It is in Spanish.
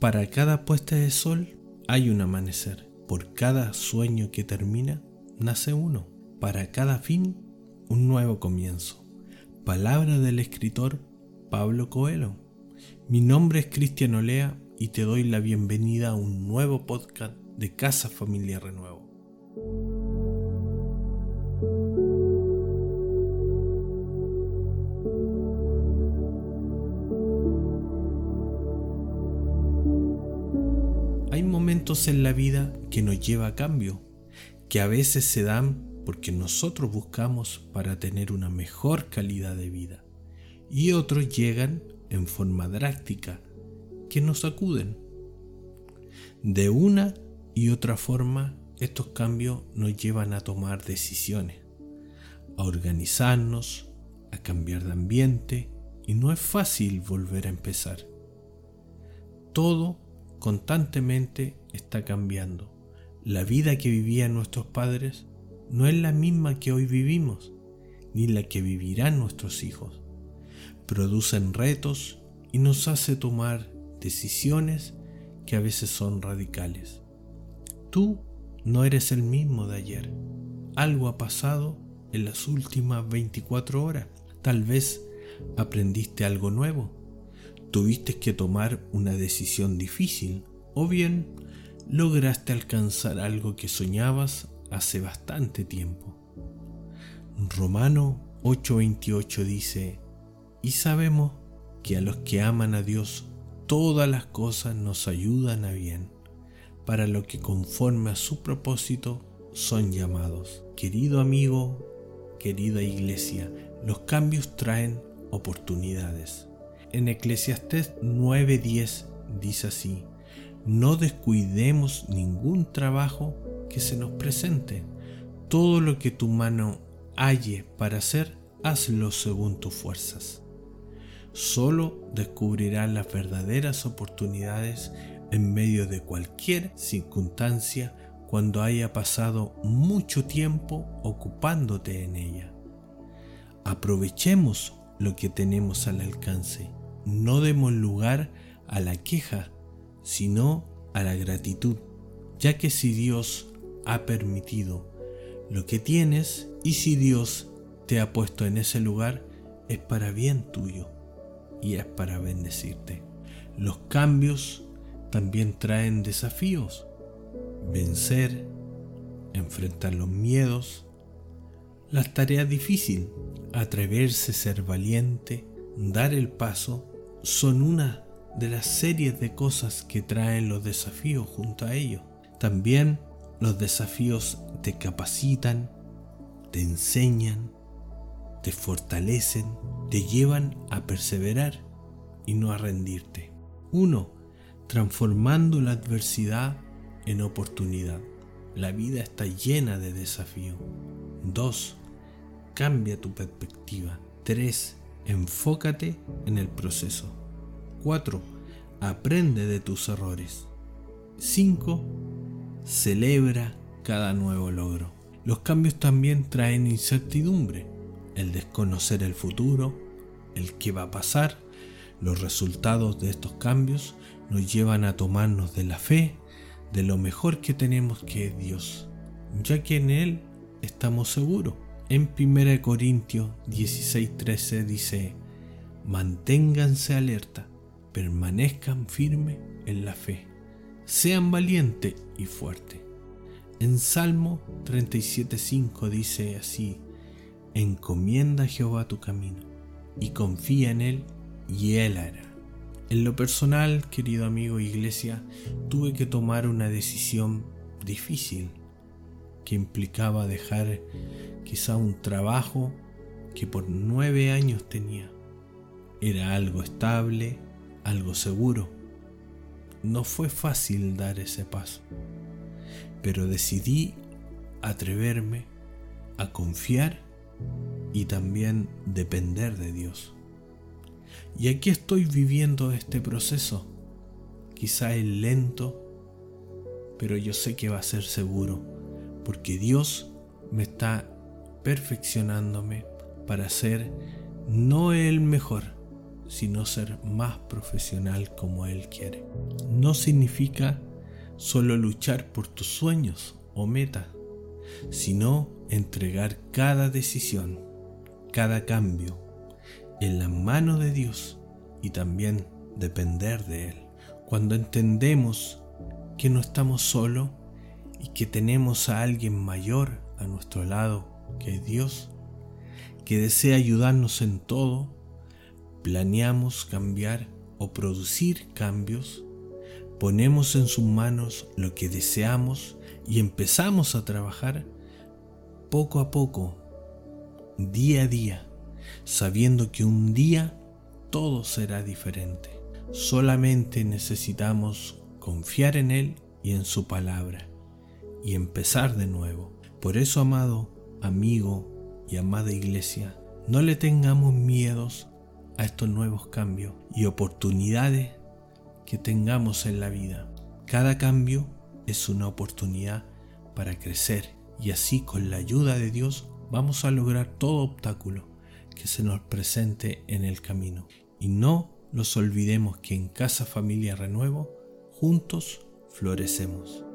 Para cada puesta de sol hay un amanecer. Por cada sueño que termina, nace uno. Para cada fin, un nuevo comienzo. Palabra del escritor Pablo Coelho. Mi nombre es Cristian Olea y te doy la bienvenida a un nuevo podcast de Casa Familia Renuevo. En la vida que nos lleva a cambio, que a veces se dan porque nosotros buscamos para tener una mejor calidad de vida, y otros llegan en forma drástica, que nos acuden. De una y otra forma, estos cambios nos llevan a tomar decisiones, a organizarnos, a cambiar de ambiente, y no es fácil volver a empezar. Todo constantemente está cambiando. La vida que vivían nuestros padres no es la misma que hoy vivimos, ni la que vivirán nuestros hijos. Producen retos y nos hace tomar decisiones que a veces son radicales. Tú no eres el mismo de ayer. Algo ha pasado en las últimas 24 horas. Tal vez aprendiste algo nuevo tuviste que tomar una decisión difícil o bien lograste alcanzar algo que soñabas hace bastante tiempo. Romano 8:28 dice, y sabemos que a los que aman a Dios todas las cosas nos ayudan a bien, para lo que conforme a su propósito son llamados. Querido amigo, querida iglesia, los cambios traen oportunidades. En Eclesiastés 9:10 dice así, no descuidemos ningún trabajo que se nos presente. Todo lo que tu mano halle para hacer, hazlo según tus fuerzas. Solo descubrirás las verdaderas oportunidades en medio de cualquier circunstancia cuando haya pasado mucho tiempo ocupándote en ella. Aprovechemos lo que tenemos al alcance no demos lugar a la queja, sino a la gratitud, ya que si Dios ha permitido lo que tienes y si Dios te ha puesto en ese lugar, es para bien tuyo y es para bendecirte. Los cambios también traen desafíos. Vencer, enfrentar los miedos, las tareas difíciles, atreverse, ser valiente, dar el paso son una de las series de cosas que traen los desafíos junto a ellos. También los desafíos te capacitan, te enseñan, te fortalecen, te llevan a perseverar y no a rendirte. Uno, transformando la adversidad en oportunidad. La vida está llena de desafíos. Dos, cambia tu perspectiva. Tres, Enfócate en el proceso. 4. Aprende de tus errores. 5. Celebra cada nuevo logro. Los cambios también traen incertidumbre, el desconocer el futuro, el qué va a pasar. Los resultados de estos cambios nos llevan a tomarnos de la fe, de lo mejor que tenemos que es Dios, ya que en Él estamos seguros. En 1 Corintios 16:13 dice, manténganse alerta, permanezcan firmes en la fe, sean valientes y fuertes. En Salmo 37:5 dice así, encomienda a Jehová tu camino y confía en Él y Él hará. En lo personal, querido amigo iglesia, tuve que tomar una decisión difícil que implicaba dejar quizá un trabajo que por nueve años tenía. Era algo estable, algo seguro. No fue fácil dar ese paso, pero decidí atreverme a confiar y también depender de Dios. Y aquí estoy viviendo este proceso. Quizá es lento, pero yo sé que va a ser seguro, porque Dios me está perfeccionándome para ser no el mejor, sino ser más profesional como Él quiere. No significa solo luchar por tus sueños o metas, sino entregar cada decisión, cada cambio en la mano de Dios y también depender de Él. Cuando entendemos que no estamos solos y que tenemos a alguien mayor a nuestro lado, que es Dios, que desea ayudarnos en todo, planeamos cambiar o producir cambios, ponemos en sus manos lo que deseamos y empezamos a trabajar poco a poco, día a día, sabiendo que un día todo será diferente. Solamente necesitamos confiar en Él y en su palabra y empezar de nuevo. Por eso, amado amigo y amada iglesia, no le tengamos miedos a estos nuevos cambios y oportunidades que tengamos en la vida. Cada cambio es una oportunidad para crecer y así con la ayuda de Dios vamos a lograr todo obstáculo que se nos presente en el camino. Y no nos olvidemos que en Casa Familia Renuevo juntos florecemos.